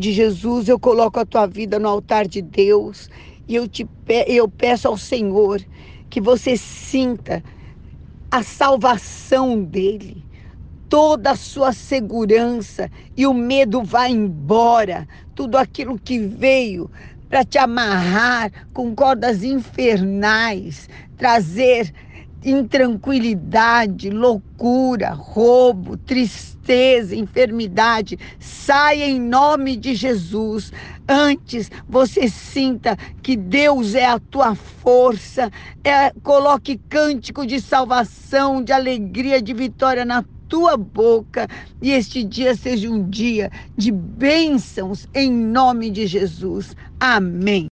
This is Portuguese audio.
de Jesus, eu coloco a tua vida no altar de Deus e eu te eu peço ao Senhor que você sinta a salvação dele, toda a sua segurança e o medo vai embora, tudo aquilo que veio para te amarrar com cordas infernais, trazer intranquilidade, loucura, roubo, tristeza, enfermidade, saia em nome de Jesus. Antes você sinta que Deus é a tua força, é, coloque cântico de salvação, de alegria, de vitória na tua boca e este dia seja um dia de bênçãos em nome de Jesus. Amém.